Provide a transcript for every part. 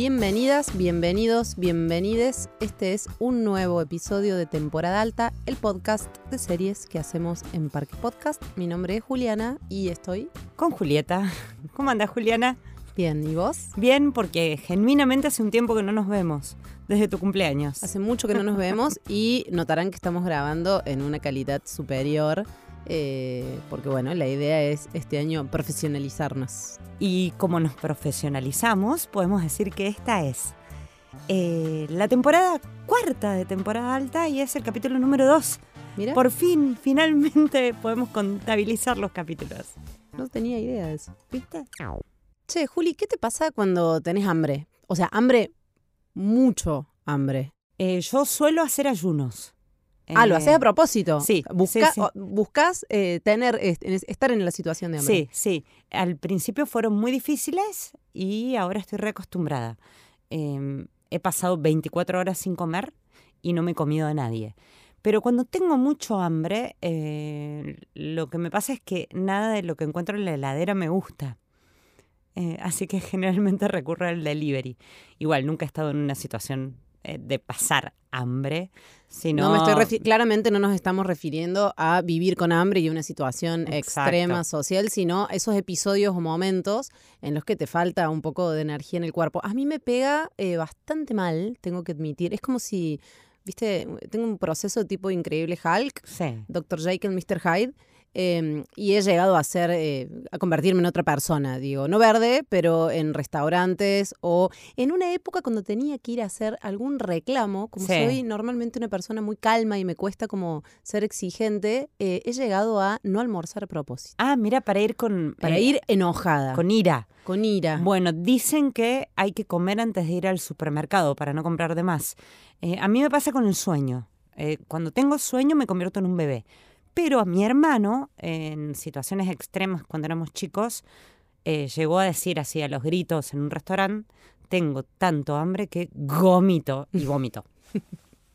Bienvenidas, bienvenidos, bienvenides. Este es un nuevo episodio de Temporada Alta, el podcast de series que hacemos en Parque Podcast. Mi nombre es Juliana y estoy con Julieta. ¿Cómo anda Juliana? Bien, ¿y vos? Bien, porque genuinamente hace un tiempo que no nos vemos, desde tu cumpleaños. Hace mucho que no nos vemos y notarán que estamos grabando en una calidad superior eh, porque bueno, la idea es este año profesionalizarnos. Y como nos profesionalizamos, podemos decir que esta es eh, la temporada cuarta de temporada alta y es el capítulo número dos. Mira. Por fin, finalmente podemos contabilizar los capítulos. No tenía idea de eso. ¿Viste? Che, Juli, ¿qué te pasa cuando tenés hambre? O sea, hambre, mucho hambre. Eh, yo suelo hacer ayunos. Ah, lo haces a propósito. Sí. Buscas eh, tener, estar en la situación de hambre. Sí, sí. Al principio fueron muy difíciles y ahora estoy reacostumbrada. Em, he pasado 24 horas sin comer y no me he comido a nadie. Pero cuando tengo mucho hambre, eh, lo que me pasa es que nada de lo que encuentro en la heladera me gusta. Eh, así que generalmente recurro al delivery. Igual, nunca he estado en una situación de pasar hambre, no me estoy claramente no nos estamos refiriendo a vivir con hambre y una situación extrema social, sino esos episodios o momentos en los que te falta un poco de energía en el cuerpo. A mí me pega eh, bastante mal, tengo que admitir. Es como si, viste, tengo un proceso tipo increíble Hulk, sí. Dr. Jekyll, Mr. Hyde Em, y he llegado a ser, eh, a convertirme en otra persona, digo, no verde, pero en restaurantes o en una época cuando tenía que ir a hacer algún reclamo, como soy normalmente una persona muy calma y me cuesta como ser exigente, eh, he llegado a no almorzar a propósito. Ah, mira, para ir con... Para eh, ir enojada. Con ira. Con ira. Bueno, dicen que hay que comer antes de ir al supermercado para no comprar de más. a mí me pasa con el sueño. cuando tengo sueño me convierto en un bebé. Pero mi hermano, en situaciones extremas cuando éramos chicos, eh, llegó a decir así a los gritos en un restaurante, tengo tanto hambre que gomito y vómito.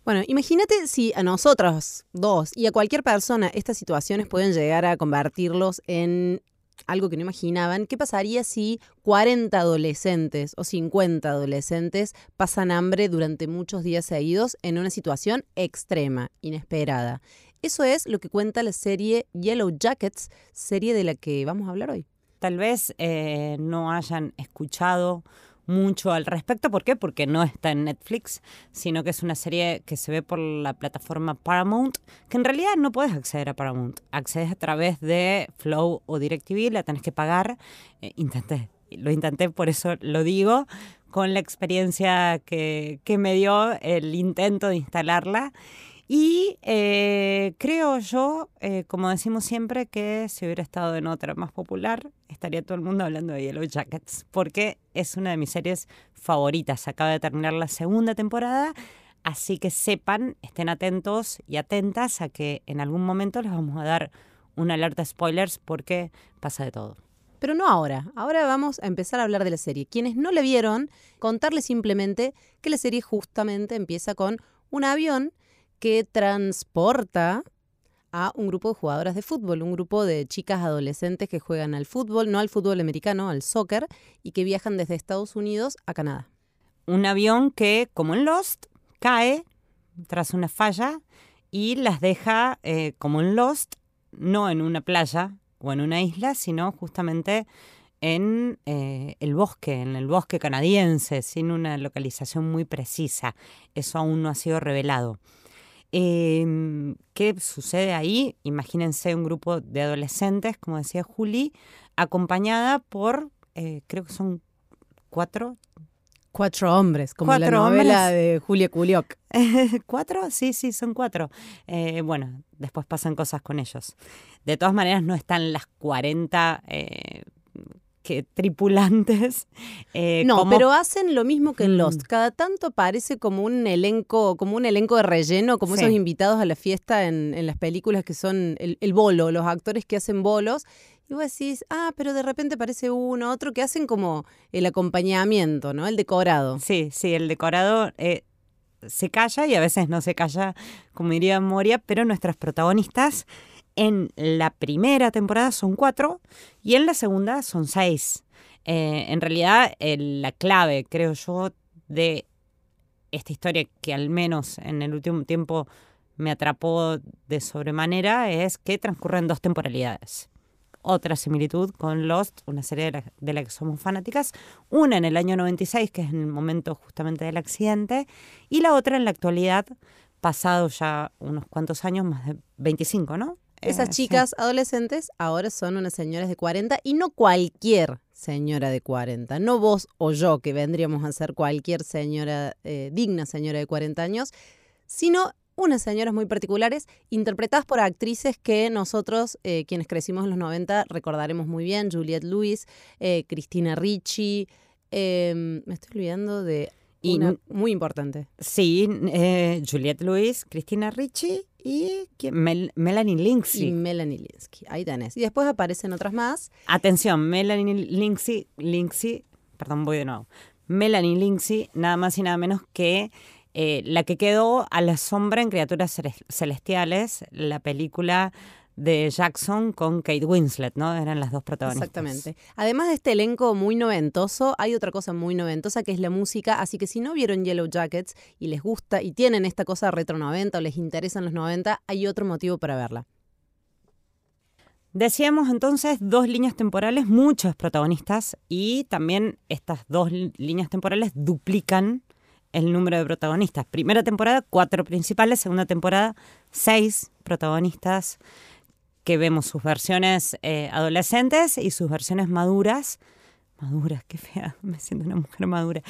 Bueno, imagínate si a nosotros dos y a cualquier persona estas situaciones pueden llegar a convertirlos en algo que no imaginaban. ¿Qué pasaría si 40 adolescentes o 50 adolescentes pasan hambre durante muchos días seguidos en una situación extrema, inesperada? Eso es lo que cuenta la serie Yellow Jackets, serie de la que vamos a hablar hoy. Tal vez eh, no hayan escuchado mucho al respecto. ¿Por qué? Porque no está en Netflix, sino que es una serie que se ve por la plataforma Paramount, que en realidad no puedes acceder a Paramount. Accedes a través de Flow o DirecTV, la tenés que pagar. Eh, intenté, lo intenté, por eso lo digo, con la experiencia que, que me dio el intento de instalarla. Y eh, creo yo, eh, como decimos siempre, que si hubiera estado en otra más popular, estaría todo el mundo hablando de Yellow Jackets, porque es una de mis series favoritas. Acaba de terminar la segunda temporada, así que sepan, estén atentos y atentas a que en algún momento les vamos a dar una alerta spoilers porque pasa de todo. Pero no ahora. Ahora vamos a empezar a hablar de la serie. Quienes no la vieron, contarles simplemente que la serie justamente empieza con un avión que transporta a un grupo de jugadoras de fútbol, un grupo de chicas adolescentes que juegan al fútbol, no al fútbol americano, al soccer, y que viajan desde Estados Unidos a Canadá. Un avión que, como en Lost, cae tras una falla y las deja, eh, como en Lost, no en una playa o en una isla, sino justamente en eh, el bosque, en el bosque canadiense, sin una localización muy precisa. Eso aún no ha sido revelado. Em, ¿Qué sucede ahí? Imagínense un grupo de adolescentes, como decía Juli, acompañada por, eh, creo que son cuatro. Cuatro hombres, como la novela de Julia Kulioc. ¿Cuatro? Sí, sí, son cuatro. Eh, bueno, después pasan cosas con ellos. De todas maneras, no están las 40 que tripulantes. Eh, no, pero hacen lo mismo que en Lost. Mm. Cada tanto parece como un elenco, como un elenco de relleno, como esos invitados a la fiesta en, las películas que son el, bolo, los actores que hacen bolos. Y vos decís, ah, pero de repente parece uno, otro que hacen como el acompañamiento, ¿no? El decorado. Sí, sí, el decorado eh, se calla y a veces no se calla, como diría Moria, pero nuestras protagonistas en la primera temporada son cuatro y en la segunda son seis. Eh, en realidad, la clave, creo yo, de esta historia que al menos en el último tiempo me atrapó de sobremanera es que transcurren dos temporalidades. Otra similitud con Lost, una serie de la, que somos fanáticas, una en el año 96, que es en el momento justamente del accidente, y la otra en la actualidad, pasado ya unos cuantos años, más de 25, ¿no? Esas eh, chicas adolescentes ahora son unas señoras de 40 y no cualquier señora de 40, no vos o yo que vendríamos a ser cualquier señora, eh, digna señora de 40 años, sino unas señoras muy particulares, interpretadas por actrices que nosotros, eh, quienes crecimos en los 90, recordaremos muy bien, Juliette Lewis, Cristina Ricci, em, me estoy olvidando de una muy importante. Sí, Juliette Lewis, Cristina Ricci y Melanie Linksey. Y Melanie Linksey, ahí tenés. Y después aparecen otras más. Atención, Melanie Linksey, perdón, voy de nuevo. Melanie Linksey, nada más y nada menos que eh, la que quedó a la sombra en Criaturas Celestiales, la película de Jackson con Kate Winslet, ¿no? Eran las dos protagonistas. Exactamente. Además de este elenco muy noventoso, hay otra cosa muy noventosa que es la música, así que si no vieron Yellow Jackets y les gusta y tienen esta cosa retro 90 o les interesan los 90, hay otro motivo para verla. Decíamos entonces dos líneas temporales, muchos protagonistas y también estas dos líneas temporales duplican el número de protagonistas. Primera temporada, cuatro principales, segunda temporada, seis protagonistas que vemos sus versiones eh, adolescentes y sus versiones maduras. Maduras, qué fea, me siento una mujer madura.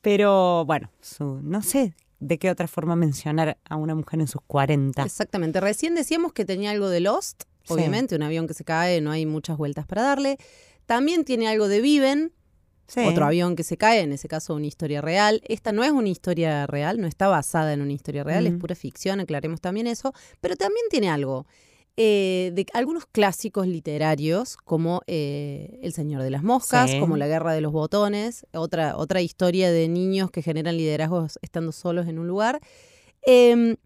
Pero bueno, su, no sé de qué otra forma mencionar a una mujer en sus 40. Exactamente, recién decíamos que tenía algo de Lost, obviamente, un avión que se cae, no hay muchas vueltas para darle. También tiene algo de Viven, otro avión que se cae, en ese caso una historia real. Esta no es una historia real, no está basada en una historia real, es pura ficción, aclaremos también eso, pero también tiene algo. Eh, de algunos clásicos literarios, como eh, El Señor de las Moscas, como La Guerra de los Botones, otra, otra historia de niños que generan liderazgos estando solos en un lugar. Em,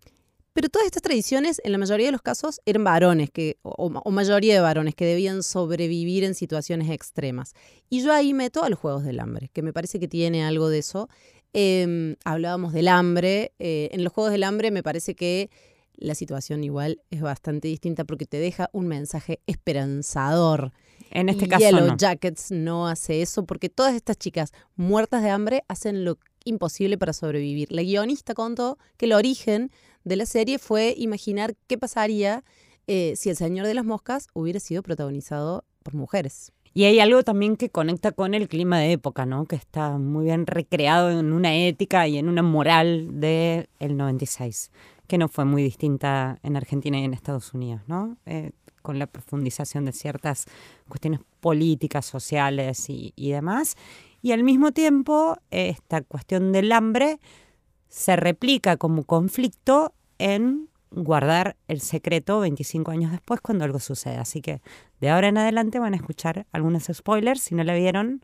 pero todas estas tradiciones, en la mayoría de los casos, eran varones, que, o, mayoría de varones, que debían sobrevivir en situaciones extremas. Y yo ahí meto a los Juegos del Hambre, que me parece que tiene algo de eso. Em, hablábamos del hambre. Eh, en los Juegos del Hambre me parece que la situación igual es bastante distinta porque te deja un mensaje esperanzador. En este caso Yellow Jackets no hace eso porque todas estas chicas muertas de hambre hacen lo imposible para sobrevivir. La guionista contó que el origen de la serie fue imaginar qué pasaría eh, si El Señor de las Moscas hubiera sido protagonizado por mujeres. Y hay algo también que conecta con el clima de época, ¿no? Que está muy bien recreado en una ética y en una moral del el 96 que no fue muy distinta en Argentina y en Estados Unidos, ¿no? Eh, con la profundización de ciertas cuestiones políticas, sociales y, demás. Y al mismo tiempo, esta cuestión del hambre se replica como conflicto en guardar el secreto 25 años después cuando algo sucede. Así que de ahora en adelante van a escuchar algunos spoilers. Si no la vieron,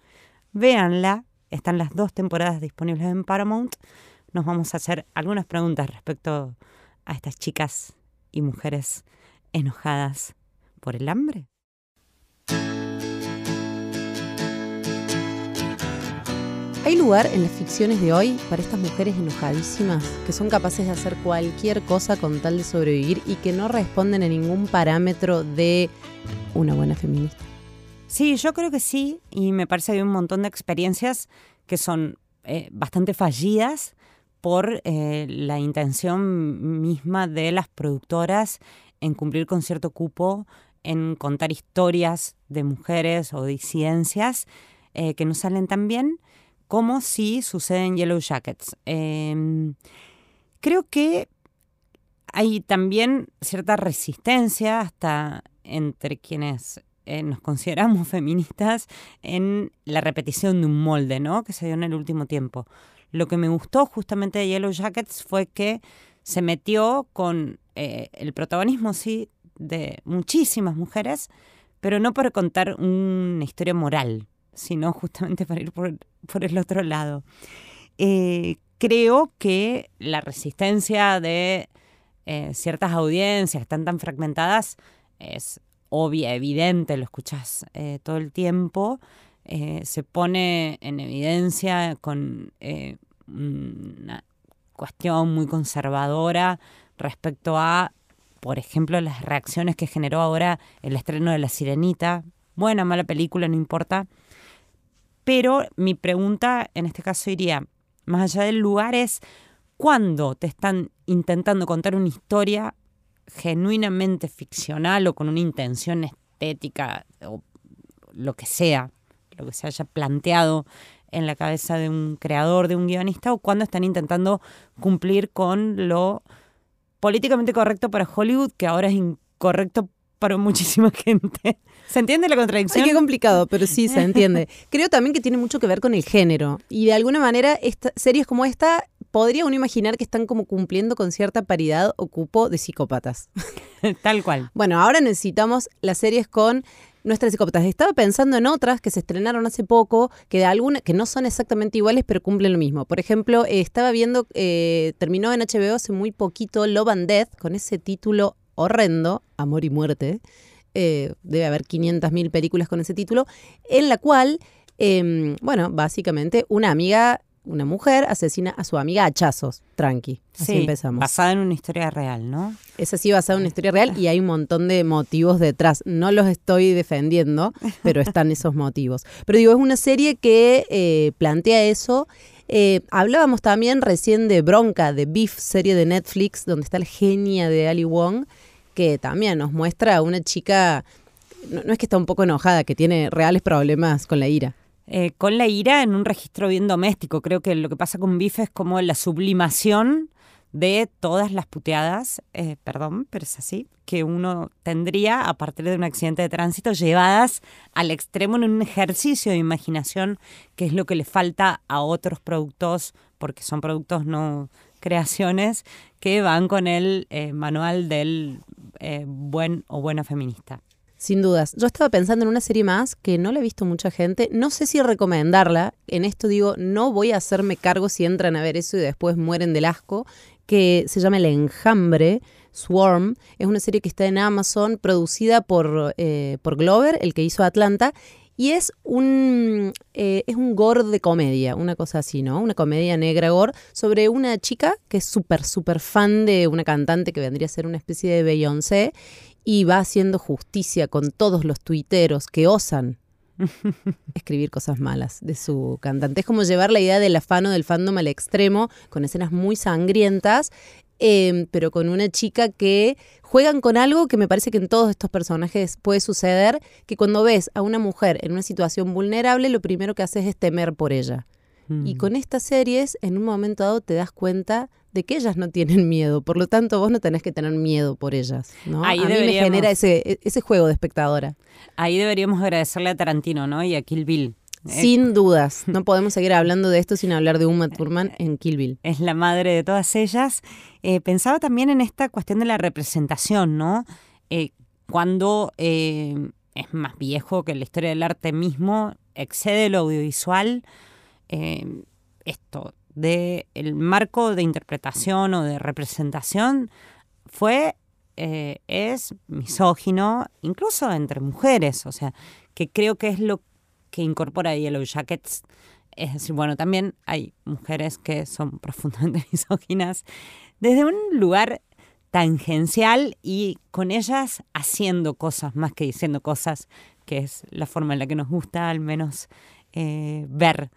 véanla. Están las dos temporadas disponibles en Paramount nos vamos a hacer algunas preguntas respecto a estas chicas y mujeres enojadas por el hambre. ¿Hay lugar en las ficciones de hoy para estas mujeres enojadísimas que son capaces de hacer cualquier cosa con tal de sobrevivir y que no responden a ningún parámetro de una buena feminista? Sí, yo creo que sí, y me parece que hay un montón de experiencias que son eh, bastante fallidas por eh, la intención misma de las productoras en cumplir con cierto cupo, en contar historias de mujeres o disidencias eh, que no salen tan bien como si sucede en Yellow Jackets. Em, creo que hay también cierta resistencia hasta entre quienes eh, nos consideramos feministas en la repetición de un molde, ¿no? Que se dio en el último tiempo. Lo que me gustó justamente de Yellow Jackets fue que se metió con eh, el protagonismo, sí, de muchísimas mujeres, pero no para contar una historia moral, sino justamente para ir por, el otro lado. Eh, creo que la resistencia de eh, ciertas audiencias están tan fragmentadas es obvia, evidente, lo escuchas todo el tiempo. Eh, se pone en evidencia con eh, una cuestión muy conservadora respecto a, por ejemplo, las reacciones que generó ahora el estreno de La Sirenita. Buena, mala película, no importa. Pero mi pregunta en este caso iría, más allá del lugar, es cuando te están intentando contar una historia genuinamente ficcional o con una intención estética o lo que sea, lo que se haya planteado en la cabeza de un creador, de un guionista, o cuando están intentando cumplir con lo políticamente correcto para Hollywood, que ahora es incorrecto para muchísima gente. ¿Se entiende la contradicción? Ay, qué complicado, pero sí se entiende. Creo también que tiene mucho que ver con el género. Y de alguna manera, esta, series como esta, podría uno imaginar que están como cumpliendo con cierta paridad o cupo de psicópatas. Tal cual. Bueno, ahora necesitamos las series con nuestras psicópatas. Estaba pensando en otras que se estrenaron hace poco, que de alguna, que no son exactamente iguales, pero cumplen lo mismo. Por ejemplo, eh, estaba viendo, eh, terminó en HBO hace muy poquito Love and Death, con ese título horrendo, Amor y Muerte. Eh, debe haber 500.000 películas con ese título, en la cual, em, bueno, básicamente una amiga una mujer asesina a su amiga a hachazos. Tranqui. Así empezamos. Basada en una historia real, ¿no? Es así, basada en una historia real y hay un montón de motivos detrás. No los estoy defendiendo, pero están esos motivos. Pero digo, es una serie que eh, plantea eso. Eh, hablábamos también recién de Bronca, de Beef, serie de Netflix, donde está el genia de Ali Wong, que también nos muestra a una chica, no es que está un poco enojada, que tiene reales problemas con la ira. Eh, con la ira en un registro bien doméstico. Creo que lo que pasa con Bife es como la sublimación de todas las puteadas, eh, perdón, pero es así, que uno tendría a partir de un accidente de tránsito llevadas al extremo en un ejercicio de imaginación, que es lo que le falta a otros productos, porque son productos no creaciones, que van con el eh, manual del buen o buena feminista. Sin dudas. Yo estaba pensando en una serie más que no la he visto mucha gente. No sé si recomendarla. En esto digo, no voy a hacerme cargo si entran a ver eso y después mueren del asco. Que se llama El Enjambre. Swarm. Es una serie que está en Amazon, producida por, eh, por Glover, el que hizo Atlanta. Y es un, eh, es un gore de comedia, una cosa así, ¿no? Una comedia negra gore sobre una chica que es súper, súper fan de una cantante que vendría a ser una especie de Beyoncé y va haciendo justicia con todos los tuiteros que osan escribir cosas malas de su cantante. Es como llevar la idea del afano del fandom al extremo, con escenas muy sangrientas, em, pero con una chica que juegan con algo que me parece que en todos estos personajes puede suceder, que cuando ves a una mujer en una situación vulnerable, lo primero que haces es temer por ella. Y mm. con estas series, en un momento dado te das cuenta de que ellas no tienen miedo, por lo tanto vos no tenés que tener miedo por ellas, ¿no? Ahí a mí me genera ese, e, ese juego de espectadora. Ahí deberíamos agradecerle a Tarantino, ¿no? Y a Kill Bill. Eh, sin dudas, no podemos seguir hablando de esto sin hablar de Uma Thurman en Kill Bill. Es la madre de todas ellas. Eh, pensaba también en esta cuestión de la representación, ¿no? Eh, cuando es más viejo que la historia del arte mismo, excede lo audiovisual, esto del el marco de interpretación o de representación fue, eh, es misógino, incluso entre mujeres, o sea, que creo que es lo que incorpora Yellow Jackets. Es decir, bueno, también hay mujeres que son profundamente misóginas desde un lugar tangencial y con ellas haciendo cosas más que diciendo cosas, que es la forma en la que nos gusta al menos eh, ver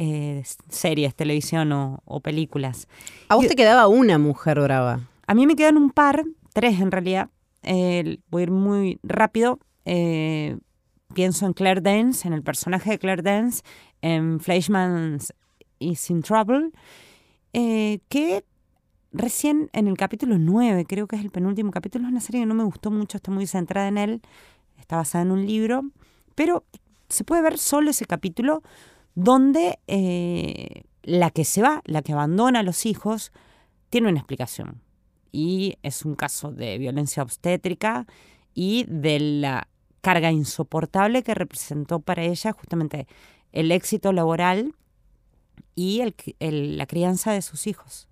eh, series, televisión o, películas. ¿A vos te quedaba una mujer brava? A mí me quedan un par, tres en realidad. voy a ir muy rápido. Eh, pienso en Claire Dance, en el personaje de Claire Dance, en Fleischman's Is in Trouble, eh, que recién en el capítulo 9, creo que es el penúltimo capítulo, es una serie que no me gustó mucho, está muy centrada en él, está basada en un libro, pero se puede ver solo ese capítulo donde eh, la que se va, la que abandona a los hijos, tiene una explicación. Y es un caso de violencia obstétrica y de la carga insoportable que representó para ella justamente el éxito laboral y la crianza de sus hijos.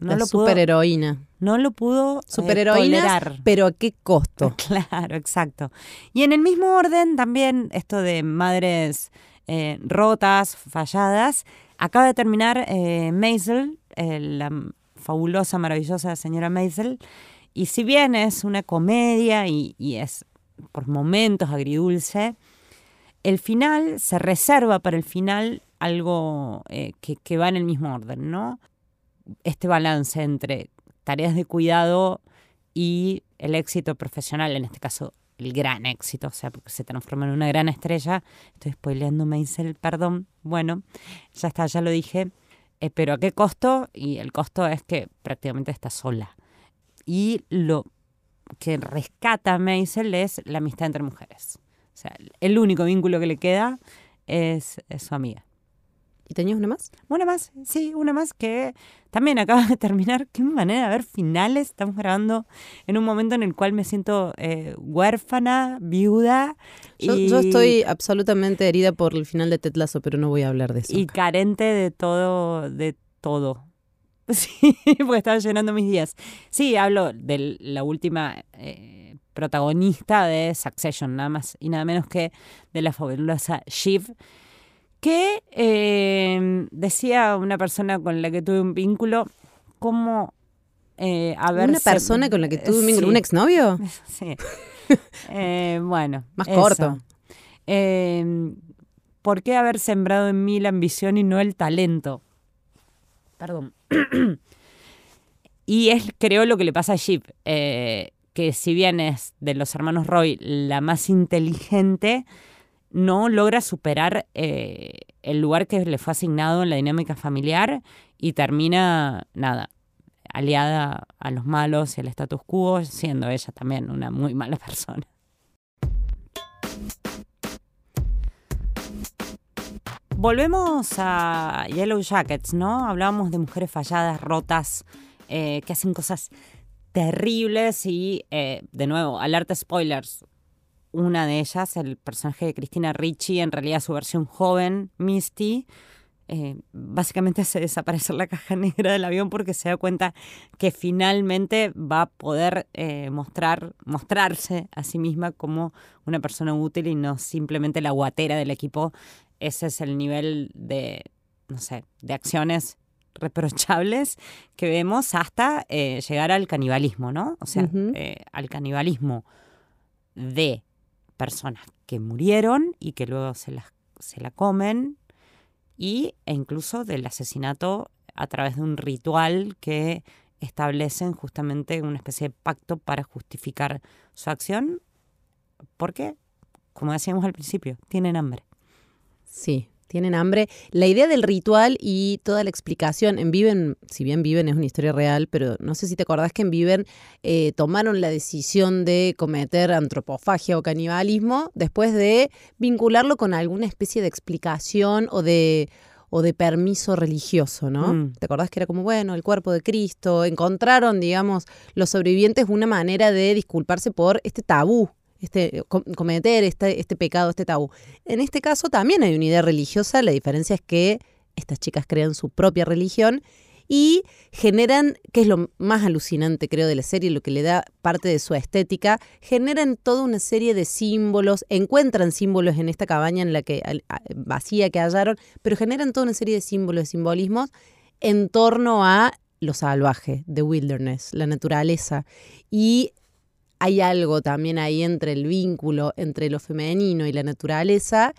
No la superheroína. No lo pudo eh, superheroína, pero ¿a qué costo? Claro, exacto. Y en el mismo orden también esto de madres eh, rotas, falladas. Acaba de terminar eh, Maisel, eh, la fabulosa, maravillosa señora Maisel, y si bien es una comedia y, es por momentos agridulce, el final se reserva para el final algo eh, que, que va en el mismo orden, ¿no? Este balance entre tareas de cuidado y el éxito profesional, en este caso el gran éxito, o sea, porque se transforma en una gran estrella. Estoy spoileando Maisel, perdón. Bueno, ya está, ya lo dije. Eh, pero ¿a qué costo? Y el costo es que prácticamente está sola. Y lo que rescata Maisel es la amistad entre mujeres. O sea, el único vínculo que le queda es su amiga. ¿Y tenías una más? Una más, sí, una más que también acaba de terminar. Qué manera de ver finales. Estamos grabando en un momento en el cual me siento eh, huérfana, viuda. Yo, y, yo estoy absolutamente herida por el final de Ted Lasso, pero no voy a hablar de eso. y carente de todo, de todo. Sí, porque estaba llenando mis días. Sí, hablo de la última eh, protagonista de Succession, nada más y nada menos que de la fabulosa Shiv, que eh, decía una persona con la que tuve un vínculo, como eh, haberse- ¿Una persona con la que tuve un vínculo? Sí. ¿Un exnovio? Sí. Eh, bueno. Más eso. corto. Eh, ¿Por qué haber sembrado en mí la ambición y no el talento? Perdón. y es, creo, lo que le pasa a Jeep, eh, que si bien es de los hermanos Roy la más inteligente, no logra superar eh, el lugar que le fue asignado en la dinámica familiar y termina, nada, aliada a los malos y al status quo, siendo ella también una muy mala persona. Volvemos a Yellow Jackets, ¿no? Hablábamos de mujeres falladas, rotas, eh, que hacen cosas terribles y, eh, de nuevo, alerta spoilers. Una de ellas, el personaje de Cristina Ricci, en realidad su versión joven, Misty, eh, básicamente hace desaparecer la caja negra del avión porque se da cuenta que finalmente va a poder eh, mostrar, mostrarse a sí misma como una persona útil y no simplemente la guatera del equipo. Ese es el nivel de, no sé, de acciones reprochables que vemos hasta eh, llegar al canibalismo, ¿no? O sea, eh, al canibalismo de personas que murieron y que luego se, las, se la comen y, e incluso del asesinato a través de un ritual que establecen justamente una especie de pacto para justificar su acción porque, como decíamos al principio, tienen hambre. Sí, tienen hambre. La idea del ritual y toda la explicación en Viven, si bien Viven es una historia real, pero no sé si te acordás que en Viven eh, tomaron la decisión de cometer antropofagia o canibalismo después de vincularlo con alguna especie de explicación o de o de permiso religioso, ¿no? Mm. ¿Te acordás que era como, bueno, el cuerpo de Cristo? Encontraron, digamos, los sobrevivientes una manera de disculparse por este tabú, este, com- cometer este, pecado, este tabú. En este caso también hay una idea religiosa, la diferencia es que estas chicas crean su propia religión y generan, que es lo más alucinante creo de la serie, lo que le da parte de su estética, generan toda una serie de símbolos, encuentran símbolos en esta cabaña en la que vacía que hallaron, pero generan toda una serie de símbolos, de simbolismos en torno a lo salvaje, the wilderness, la naturaleza. Y hay algo también ahí entre el vínculo entre lo femenino y la naturaleza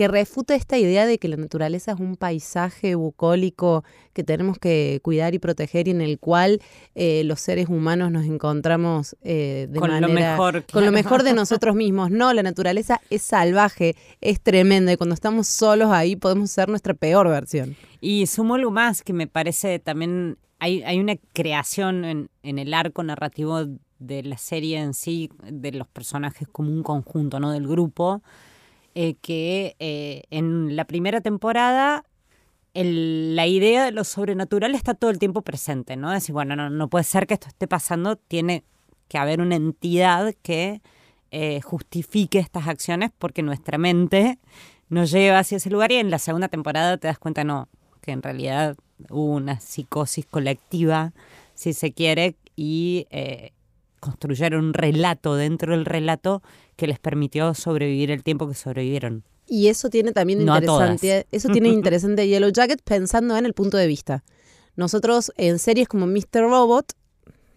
que refuta esta idea de que la naturaleza es un paisaje bucólico que tenemos que cuidar y proteger y en el cual eh, los seres humanos nos encontramos eh, de con lo mejor. con lo mejor de nosotros mismos. No, la naturaleza es salvaje, es tremenda y cuando estamos solos ahí podemos ser nuestra peor versión. Y sumo algo más que me parece también, hay, hay una creación en, en el arco narrativo de la serie en sí, de los personajes como un conjunto, ¿no? Del grupo, eh, que eh, en la primera temporada la idea de lo sobrenatural está todo el tiempo presente, ¿no? Decir, bueno, no, no puede ser que esto esté pasando, tiene que haber una entidad que eh, justifique estas acciones porque nuestra mente nos lleva hacia ese lugar y en la segunda temporada te das cuenta, no, que en realidad hubo una psicosis colectiva, si se quiere, y construyeron un relato dentro del relato que les permitió sobrevivir el tiempo que sobrevivieron. Y eso tiene también No a interesante, eso tiene interesante Yellow Jacket pensando en el punto de vista. Nosotros en series como Mr. Robot,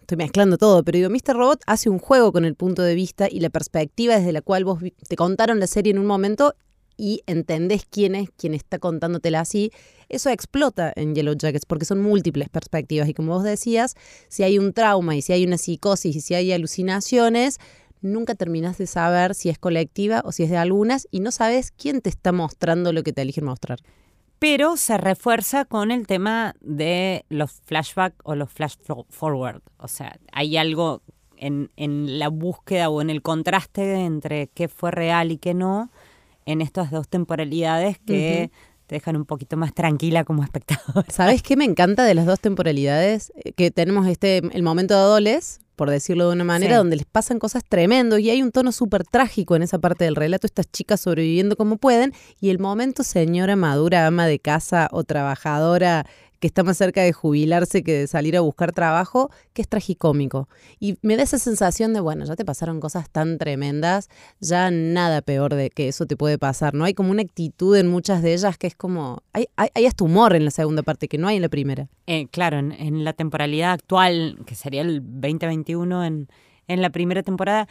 estoy mezclando todo, pero digo, Mr. Robot hace un juego con el punto de vista y la perspectiva desde la cual vos te contaron la serie en un momento y entendés quién es quien está contándotela así. Eso explota en Yellow Jackets porque son múltiples perspectivas y como vos decías, si hay un trauma y si hay una psicosis y si hay alucinaciones, nunca terminás de saber si es colectiva o si es de algunas y no sabes quién te está mostrando lo que te eligen mostrar. Pero se refuerza con el tema de los flashback o los flash fo- forward. O sea, hay algo en la búsqueda o en el contraste entre qué fue real y qué no en estas dos temporalidades que te dejan un poquito más tranquila como espectador. ¿Sabes qué me encanta de las dos temporalidades? Eh, Que tenemos este el momento de Adoles, por decirlo de una manera, Sí. donde les pasan cosas tremendos y hay un tono súper trágico en esa parte del relato, estas chicas sobreviviendo como pueden, y el momento señora madura, ama de casa o trabajadora que está más cerca de jubilarse que de salir a buscar trabajo, que es tragicómico. Y me da esa sensación de, bueno, ya te pasaron cosas tan tremendas, ya nada peor de que eso te puede pasar, ¿no? Hay como una actitud en muchas de ellas que es como, hay, hay, hasta humor en la segunda parte que no hay en la primera. Eh, claro, en, en la temporalidad actual, que sería el 2021 en, en la primera temporada,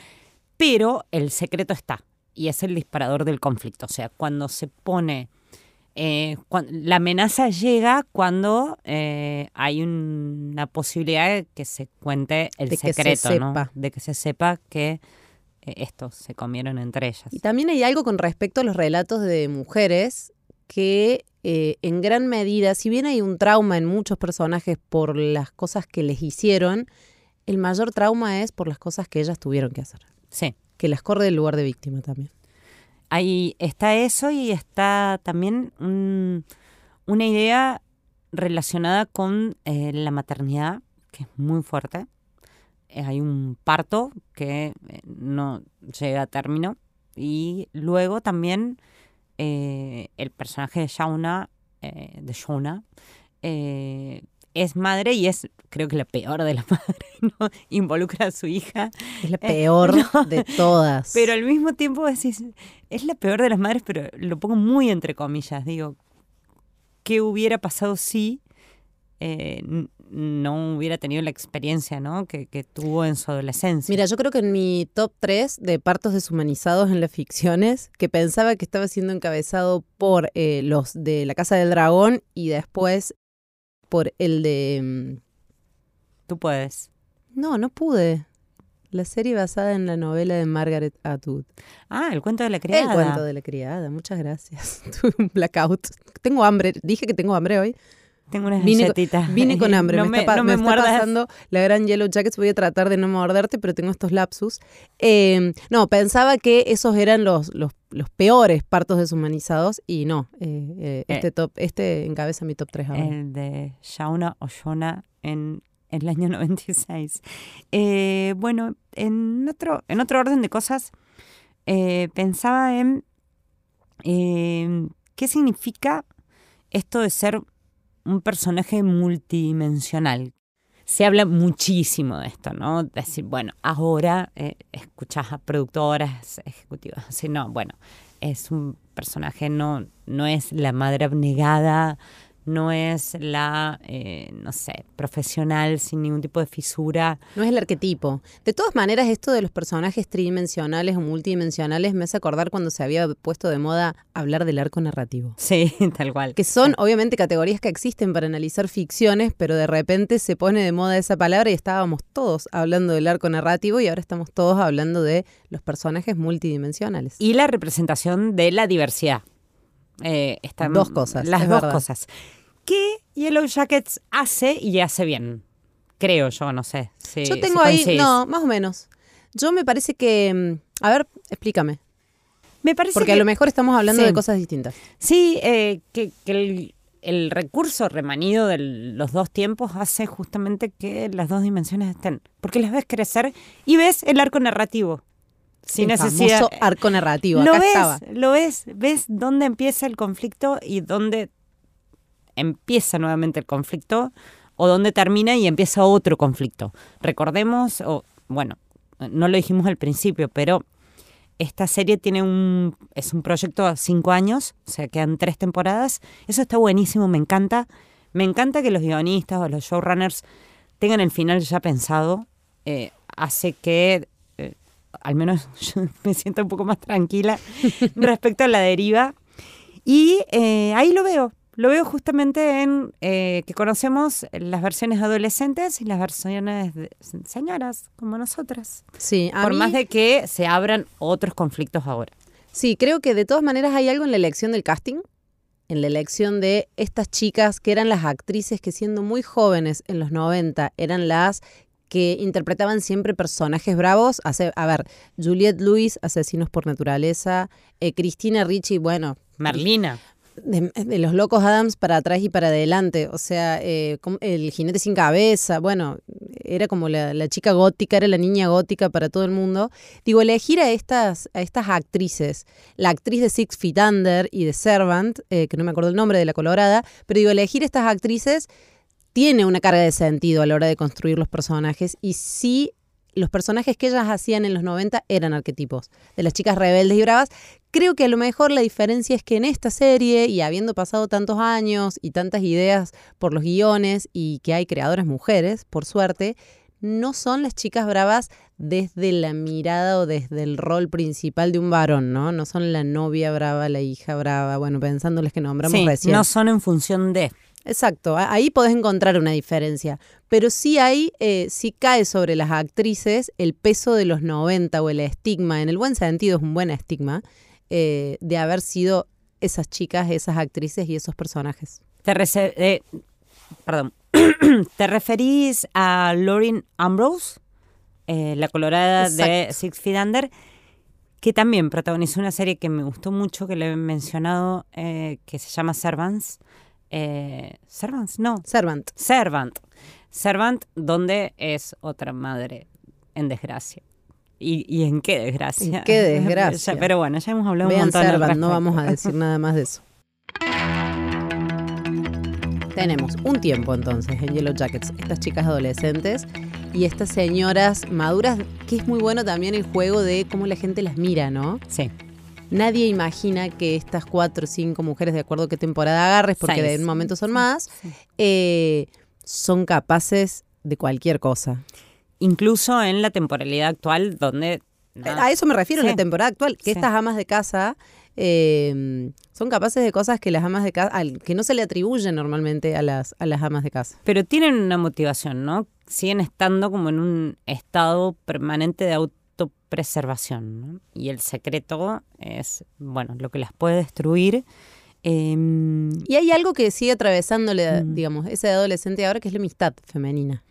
pero el secreto está y es el disparador del conflicto. O sea, cuando se pone... eh, la amenaza llega cuando eh, hay un- una posibilidad de que se cuente el De que se secreto. De que se sepa que eh, estos se comieron entre ellas. Y también hay algo con respecto a los relatos de mujeres que eh, en gran medida, si bien hay un trauma en muchos personajes por las cosas que les hicieron, el mayor trauma es por las cosas que ellas tuvieron que hacer, Sí. que las corre del lugar de víctima también. Ahí está eso y está también un- una idea relacionada con eh, la maternidad, que es muy fuerte. Eh, hay un parto que eh, no llega a término y luego también el personaje de Shauna, de Shauna, es madre y es creo que la peor de las madres, ¿no? Involucra a su hija Es la Eh, peor no. de todas. pero al mismo tiempo decís, es la peor de las madres, pero lo pongo muy entre comillas. Digo, ¿qué hubiera pasado si eh, no hubiera tenido la experiencia ¿no? que, que tuvo en su adolescencia? Mira, yo creo que en mi top 3 de partos deshumanizados en las ficciones, que pensaba que estaba siendo encabezado por eh, los de La Casa del Dragón y después por el de... mm, Tú puedes. No, no pude. La serie basada en la novela de Margaret Atwood. Ah, el cuento de la criada. El cuento de la criada, muchas gracias. Tuve un blackout. Tengo hambre, dije que tengo hambre hoy. Tengo unas Vine, con- vine con hambre. no me, me, está, no me me está muerdas. pasando la gran Yellow Jackets. Voy a tratar de no morderte, pero tengo estos lapsus. Eh, no, pensaba que esos eran los, los, los peores partos deshumanizados y no. eh, eh, este, top, este encabeza mi top 3 ahora. El de Shauna o Shona en el año 96. Eh, bueno, en otro, en otro orden de cosas, eh, pensaba en eh, qué significa esto de ser un personaje multidimensional. Se habla muchísimo de esto, ¿no? Decir, bueno, ahora eh, escuchás a productoras ejecutivas. Así, no, bueno, es un personaje, no, no es la madre abnegada, no es la, eh, no sé, profesional sin ningún tipo de fisura. No es el arquetipo. De todas maneras, esto de los personajes tridimensionales o multidimensionales me hace acordar cuando se había puesto de moda hablar del arco narrativo. Sí, tal cual. Que son obviamente categorías que existen para analizar ficciones, pero de repente se pone de moda esa palabra y estábamos todos hablando del arco narrativo y ahora estamos todos hablando de los personajes multidimensionales. Y la representación de la diversidad. Eh, están Dos cosas, Las dos verdad. cosas. Que Yellow Jackets hace y hace bien. Creo yo, no sé. si- Yo si tengo ahí, no, más o menos. Yo me parece que, mm, a ver, explícame, Me parece porque que, a lo mejor estamos hablando sí. de cosas distintas. Sí, eh, que, que el, el recurso remanido de los dos tiempos hace justamente que las dos dimensiones estén. Porque las ves crecer y ves el arco narrativo. Sin el necesidad. famoso arco narrativo, lo acá ves, estaba. lo ves, ves dónde empieza el conflicto y dónde empieza nuevamente el conflicto o dónde termina y empieza otro conflicto. Recordemos, o bueno, no lo dijimos al principio, pero esta serie tiene un, es un proyecto a cinco años, o sea, quedan tres temporadas. Eso está buenísimo, me encanta. Me encanta que los guionistas o los showrunners tengan el final ya pensado. Eh, hace que, al menos yo me siento un poco más tranquila respecto a la deriva. Y eh, ahí lo veo, lo veo justamente en eh, que conocemos las versiones adolescentes y las versiones de señoras como nosotras. Sí, a Por mí- más de que se abran otros conflictos ahora. Sí, creo que de todas maneras hay algo en la elección del casting, en la elección de estas chicas que eran las actrices que siendo muy jóvenes en los 90 eran las que interpretaban siempre personajes bravos. Hace, a ver, Juliette Lewis, Asesinos por Naturaleza, eh, Cristina Ricci, bueno, Merlina. de, de los locos Adams para atrás y para adelante. O sea, eh, el jinete sin cabeza, bueno, era como la, la chica gótica, era la niña gótica para todo el mundo. Digo, elegir a estas, a estas actrices, la actriz de Six Feet Under y de Servant, eh, que no me acuerdo el nombre de la colorada, pero digo, elegir estas actrices tiene una carga de sentido a la hora de construir los personajes y sí los personajes que ellas hacían en los 90 eran arquetipos de las chicas rebeldes y bravas. Creo que a lo mejor la diferencia es que en esta serie, y habiendo pasado tantos años y tantas ideas por los guiones, y que hay creadoras mujeres, por suerte, no son las chicas bravas desde la mirada o desde el rol principal de un varón, ¿no? No son la novia brava, la hija brava, bueno, pensándoles que nombramos Sí, recién. no son en función de. Exacto, ahí podés encontrar una diferencia. Pero sí hay, eh, sí cae sobre las actrices el peso de los 90 o el estigma, en el buen sentido es un buen estigma, eh, de haber sido esas chicas, esas actrices y esos personajes. Te eh, perdón. ¿Te referís a Lauren Ambrose, eh, la colorada de. Six Feet Under, que también protagonizó una serie que me gustó mucho, que le he mencionado, que se llama Servants. Eh, ¿Servants? No, Servant. Servant. Servant, donde es otra madre en desgracia. ¿Y, y en qué desgracia? ¿En qué desgracia? Pero bueno, ya hemos hablado un Vean montón al Servant, no vamos a decir nada más de eso. Tenemos un tiempo entonces en Yellow Jackets, estas chicas adolescentes y estas señoras maduras, que es muy bueno también el juego de cómo la gente las mira, ¿no? Sí. Nadie imagina que estas cuatro o cinco mujeres, de acuerdo a qué temporada agarres, porque Seis. de un momento son más, eh, son capaces de cualquier cosa. Incluso en la temporalidad actual, donde... A eso me refiero en la temporada actual, que Sí. estas amas de casa eh, son capaces de cosas que las amas de casa, que no se le atribuyen normalmente a las, a las amas de casa. Pero tienen una motivación, ¿no? Siguen estando como en un estado permanente de autopreservación, ¿no? Y el secreto es, bueno, lo que las puede destruir. em, Y hay algo que sigue atravesándole, Mm. digamos, ese adolescente ahora, que es la amistad femenina.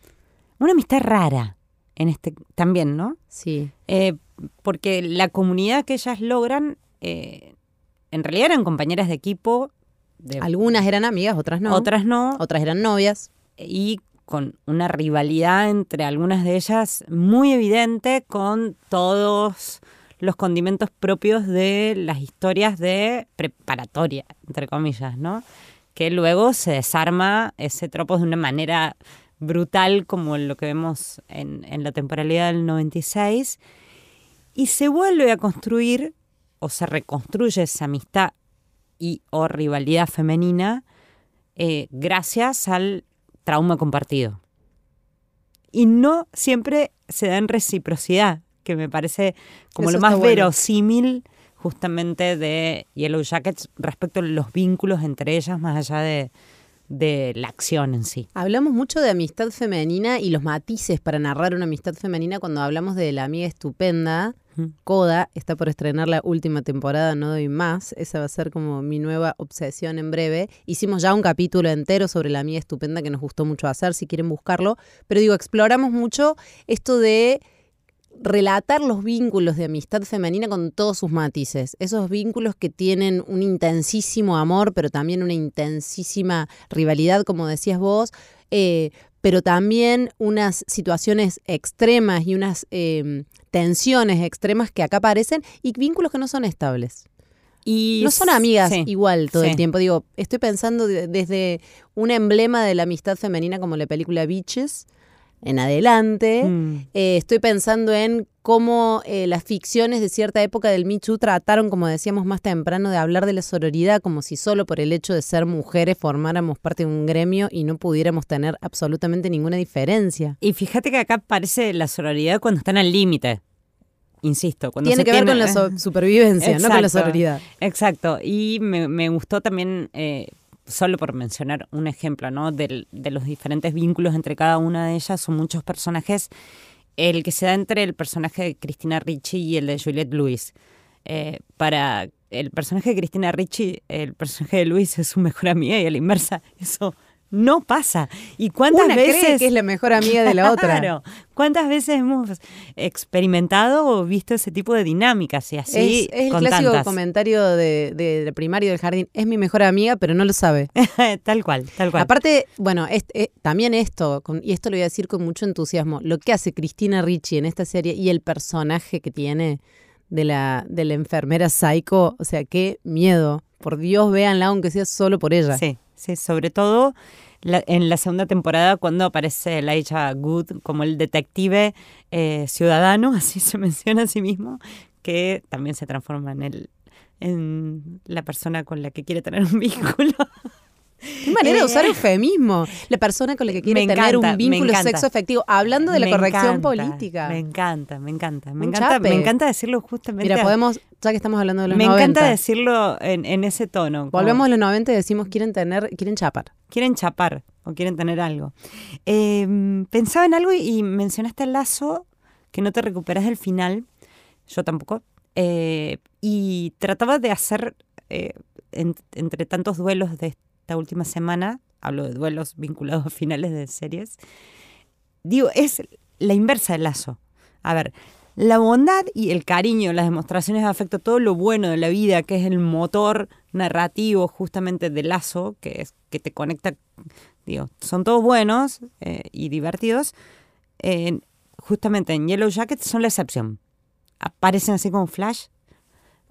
una amistad rara en este también, ¿no? Sí. Eh, porque la comunidad que ellas logran, eh, en realidad eran compañeras de equipo, de Algunas eran amigas, otras no. otras no, Otras eran novias. y con una rivalidad entre algunas de ellas muy evidente con todos los condimentos propios de las historias de preparatoria, entre comillas, ¿no? Que luego se desarma ese tropo de una manera brutal como lo que vemos en, la temporalidad del 96 y se vuelve a construir o se reconstruye esa amistad y o rivalidad femenina eh, gracias al trauma compartido. Y no siempre se da en reciprocidad, que me parece como Eso lo más bueno. verosímil justamente de Yellow Jackets respecto a los vínculos entre ellas más allá de, de la acción en sí. Hablamos mucho de amistad femenina y los matices para narrar una amistad femenina cuando hablamos de la amiga estupenda. Coda está por estrenar la última temporada, no doy más. Esa va a ser como mi nueva obsesión en breve. Hicimos ya un capítulo entero sobre la amiga estupenda que nos gustó mucho hacer, si quieren buscarlo. Pero digo, exploramos mucho esto de relatar los vínculos de amistad femenina con todos sus matices. Esos vínculos que tienen un intensísimo amor, pero también una intensísima rivalidad, como decías vos, eh, pero también unas situaciones extremas y unas eh, tensiones extremas que acá aparecen y vínculos que no son estables. Y No son amigas sí. igual todo sí. el tiempo. Digo, estoy pensando de- desde un emblema de la amistad femenina como la película Beaches en adelante. Mm. Eh, estoy pensando en cómo eh, las ficciones de cierta época del Too trataron, como decíamos más temprano, de hablar de la sororidad como si solo por el hecho de ser mujeres formáramos parte de un gremio y no pudiéramos tener absolutamente ninguna diferencia. Y fíjate que acá parece la sororidad cuando están al límite. Insisto, cuando Tiene se que ver con la tiene- so- supervivencia, no con la Exacto. sororidad. Exacto, y me, me gustó también, eh, solo por mencionar un ejemplo, ¿no? Del- de los diferentes vínculos entre cada una de ellas, son muchos personajes. El que se da entre el personaje de Cristina Ricci y el de Juliette Lewis. Eh, para el personaje de Cristina Ricci, el personaje de Luis es su mejor amiga y a la inversa, eso no pasa. ¿Y cuántas Una veces cree que es la mejor amiga de la otra. Claro. ¿Cuántas veces hemos experimentado o visto ese tipo de dinámicas y así es, es el clásico tantas? comentario de, de, de primario del jardín. Es mi mejor amiga, pero no lo sabe. tal cual, tal cual. Aparte, bueno, eh, también esto, con- y esto lo voy a decir con mucho entusiasmo, lo que hace Cristina Ricci en esta serie y el personaje que tiene de la, de la enfermera psycho, o sea, qué miedo. Por Dios, véanla, aunque sea solo por ella. Sí, sí, sobre todo la- en la segunda temporada cuando aparece Elijah Good como el detective eh, ciudadano, así se menciona a sí mismo, que también se transforma en el en la persona con la que quiere tener un vínculo. Qué manera de Eh, usar eufemismo. La persona con la que quiere me tener encanta, un me vínculo sexo efectivo. Hablando de la Me corrección encanta, política. Me encanta, me encanta. Me Un encanta, me encanta decirlo justamente. Mira, podemos, ya que estamos hablando de los me 90, encanta decirlo en, en ese tono. como- volvemos a los 90 y decimos quieren tener, quieren chapar. quieren chapar o quieren tener algo. Eh, pensaba en algo y, y mencionaste el lazo que no te recuperas del final. Yo tampoco. Eh, y trataba de hacer, eh, en- entre tantos duelos de esta última semana, hablo de duelos vinculados a finales de series, digo, es la inversa del lazo. A ver, la bondad y el cariño, las demostraciones de afecto, todo lo bueno de la vida, que es el motor narrativo justamente del lazo, que es que te conecta, digo, son todos buenos eh, y divertidos. eh, justamente en Yellow Jacket son la excepción. Aparecen así como flash,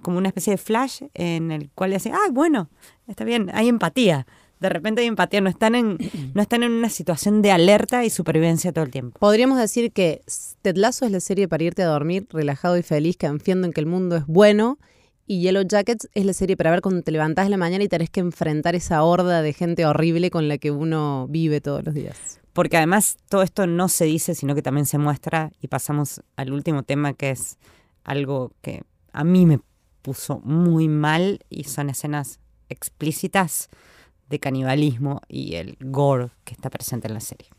como una especie de flash en el cual dice, ah, bueno, está bien, hay empatía. De repente hay empatía, no están en, no están en una situación de alerta y supervivencia todo el tiempo. Podríamos decir que Ted Lasso es la serie para irte a dormir relajado y feliz, confiando en que el mundo es bueno. Y Yellow Jackets es la serie para ver cuando te levantás en la mañana y tenés que enfrentar esa horda de gente horrible con la que uno vive todos los días. Porque además todo esto no se dice, sino que también se muestra y pasamos al último tema que es algo que a mí me puso muy mal y son escenas explícitas de canibalismo y el gore que está presente en la serie.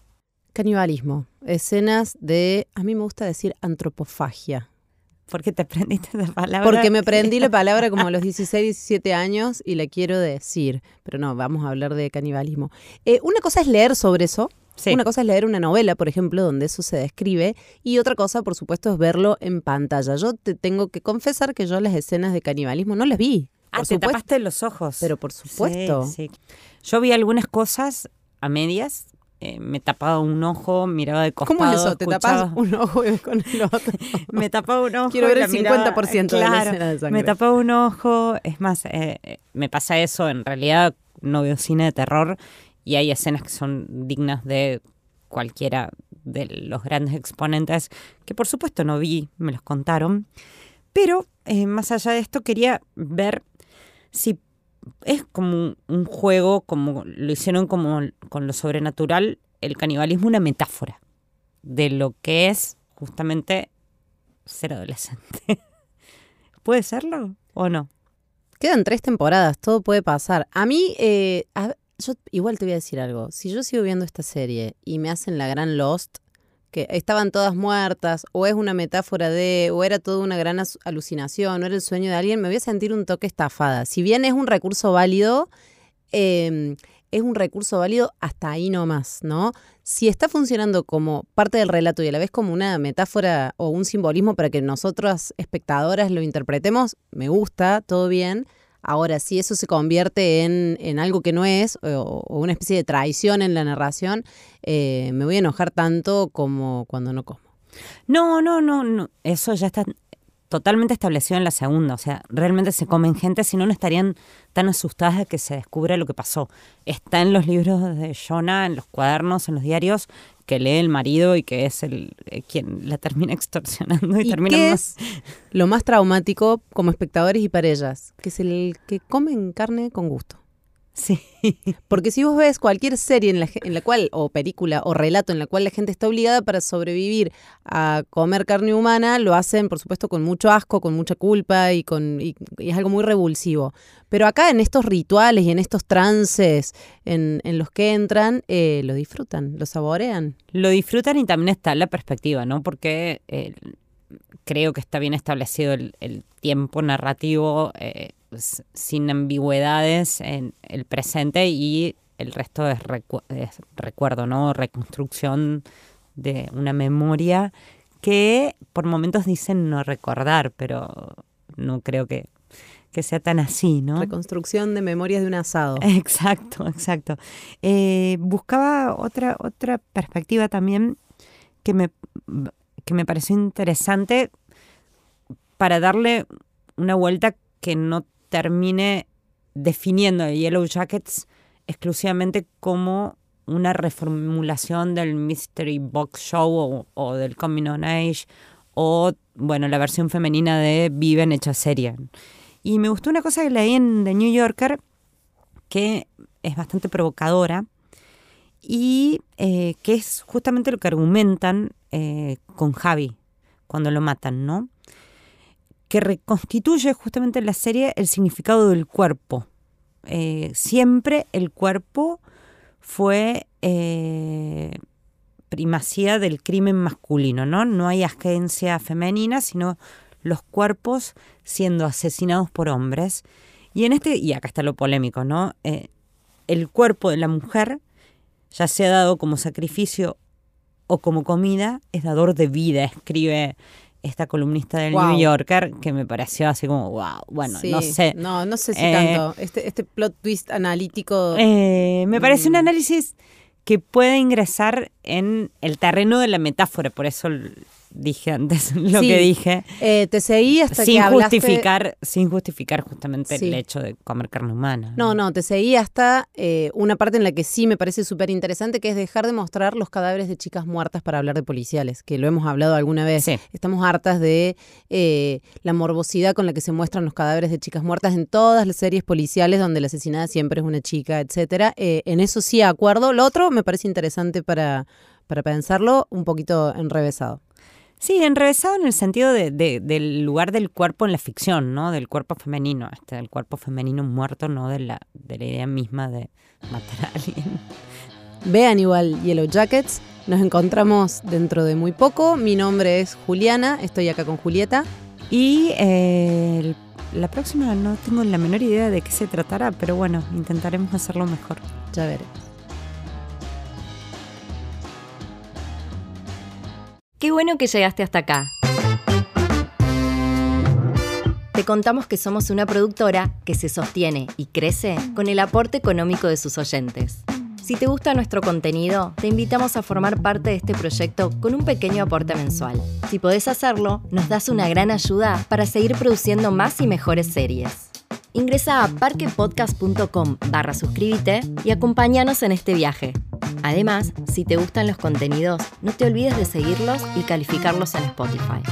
Canibalismo. Escenas de, a mí me gusta decir antropofagia. ¿Por qué te aprendiste esa palabra? Porque me aprendí la palabra como a los 16, 17 años y la quiero decir. Pero no, vamos a hablar de canibalismo. Eh, una cosa es leer sobre eso. Sí. Una cosa es leer una novela, por ejemplo, donde eso se describe. Y otra cosa, por supuesto, es verlo en pantalla. Yo te tengo que confesar que yo las escenas de canibalismo no las vi. Ah, por te supuesto. tapaste los ojos. Pero por supuesto. Sí, sí. Yo vi algunas cosas a medias. eh, me tapaba un ojo, miraba de costado. ¿Cómo es eso? Te escuchaba- tapas un ojo y con el otro. me tapaba un ojo. Quiero ver el la miraba- 50% de la claro, escena de sangre. Me tapaba un ojo. Es más, eh, eh, me pasa eso. En realidad no veo cine de terror y hay escenas que son dignas de cualquiera de los grandes exponentes que por supuesto no vi, me los contaron. Pero eh, más allá de esto quería ver si es como un, juego, como lo hicieron como con lo sobrenatural, el canibalismo una metáfora de lo que es justamente ser adolescente. ¿Puede serlo o no? Quedan tres temporadas, todo puede pasar. A mí, eh, yo igual te voy a decir algo. Si yo sigo viendo esta serie y me hacen la gran Lost, que estaban todas muertas, o es una metáfora de, o era toda una gran alucinación, o era el sueño de alguien, me voy a sentir un toque estafada. Si bien es un recurso válido, eh, es un recurso válido hasta ahí nomás, ¿no? Si está funcionando como parte del relato y a la vez como una metáfora o un simbolismo para que nosotras espectadoras lo interpretemos, me gusta, todo bien. Ahora, si eso se convierte en, en algo que no es, o, o una especie de traición en la narración, eh, me voy a enojar tanto como cuando no como. No, no, no, no. Eso ya está totalmente establecido en la segunda. O sea, realmente se comen gente, si no, no estarían tan asustadas de que se descubra lo que pasó. Está en los libros de Jonah, en los cuadernos, en los diarios, que lee el marido y que es el eh, quien la termina extorsionando y, ¿Y termina qué más- es lo más traumático como espectadores y para ellas? Que es el que comen carne con gusto. Sí. Porque si vos ves cualquier serie en la, en la cual, o película, o relato en la cual la gente está obligada para sobrevivir a comer carne humana, lo hacen, por supuesto, con mucho asco, con mucha culpa y, con, y, y es algo muy revulsivo. Pero acá en estos rituales y en estos trances en, en los que entran, eh, lo disfrutan, lo saborean. Lo disfrutan y también está la perspectiva, ¿no? Porque eh, creo que está bien establecido el, el tiempo narrativo eh, sin ambigüedades en el presente y el resto es, recu- es recuerdo, ¿no? Reconstrucción de una memoria que por momentos dicen no recordar, pero no creo que, que sea tan así, ¿no? Reconstrucción de memorias de un asado. Exacto, exacto. Eh, buscaba otra, otra perspectiva también que me, que me pareció interesante para darle una vuelta que no termine definiendo a Yellow Jackets exclusivamente como una reformulación del Mystery Box Show o, o del Coming on Age o, bueno, la versión femenina de Viven hecha serie. Y me gustó una cosa que leí en The New Yorker que es bastante provocadora y eh, que es justamente lo que argumentan eh, con Javi cuando lo matan, ¿no? Que reconstituye justamente en la serie el significado del cuerpo. Eh, siempre el cuerpo fue eh, primacía del crimen masculino, ¿no? No hay agencia femenina, sino los cuerpos siendo asesinados por hombres. Y en este, y acá está lo polémico, ¿no? Eh, el cuerpo de la mujer, ya sea dado como sacrificio o como comida, es dador de vida, escribe esta columnista del Wow. New Yorker, que me pareció así como, wow, bueno, Sí, no sé. No, no sé si Eh, tanto. Este, este plot twist analítico. Eh, me parece un Mm. análisis que puede ingresar en el terreno de la metáfora, por eso dije antes lo Sí, que dije, eh, te seguí hasta sin que hablaste... justificar, sin justificar justamente Sí. el hecho de comer carne humana. No, no, te seguí hasta eh, una parte en la que sí me parece súper interesante, que es dejar de mostrar los cadáveres de chicas muertas para hablar de policiales, que lo hemos hablado alguna vez. Sí. Estamos hartas de eh, la morbosidad con la que se muestran los cadáveres de chicas muertas en todas las series policiales donde la asesinada siempre es una chica, etcétera. En eso sí acuerdo. Lo otro me parece interesante para, para pensarlo un poquito enrevesado. Sí, enrevesado en el sentido de, de- del lugar del cuerpo en la ficción, ¿no? Del cuerpo femenino, este, del cuerpo femenino muerto, no de la, de la idea misma de matar a alguien. Vean igual Yellow Jackets. Nos encontramos dentro de muy poco. Mi nombre es Juliana, estoy acá con Julieta. Y eh, la próxima no tengo la menor idea de qué se tratará, pero bueno, intentaremos hacerlo mejor. Ya veremos. Qué bueno que llegaste hasta acá. Te contamos que somos una productora que se sostiene y crece con el aporte económico de sus oyentes. Si te gusta nuestro contenido, te invitamos a formar parte de este proyecto con un pequeño aporte mensual. Si podés hacerlo, nos das una gran ayuda para seguir produciendo más y mejores series. Ingresa a parquepodcast.com barra suscríbete y acompáñanos en este viaje. Además, si te gustan los contenidos, no te olvides de seguirlos y calificarlos en Spotify.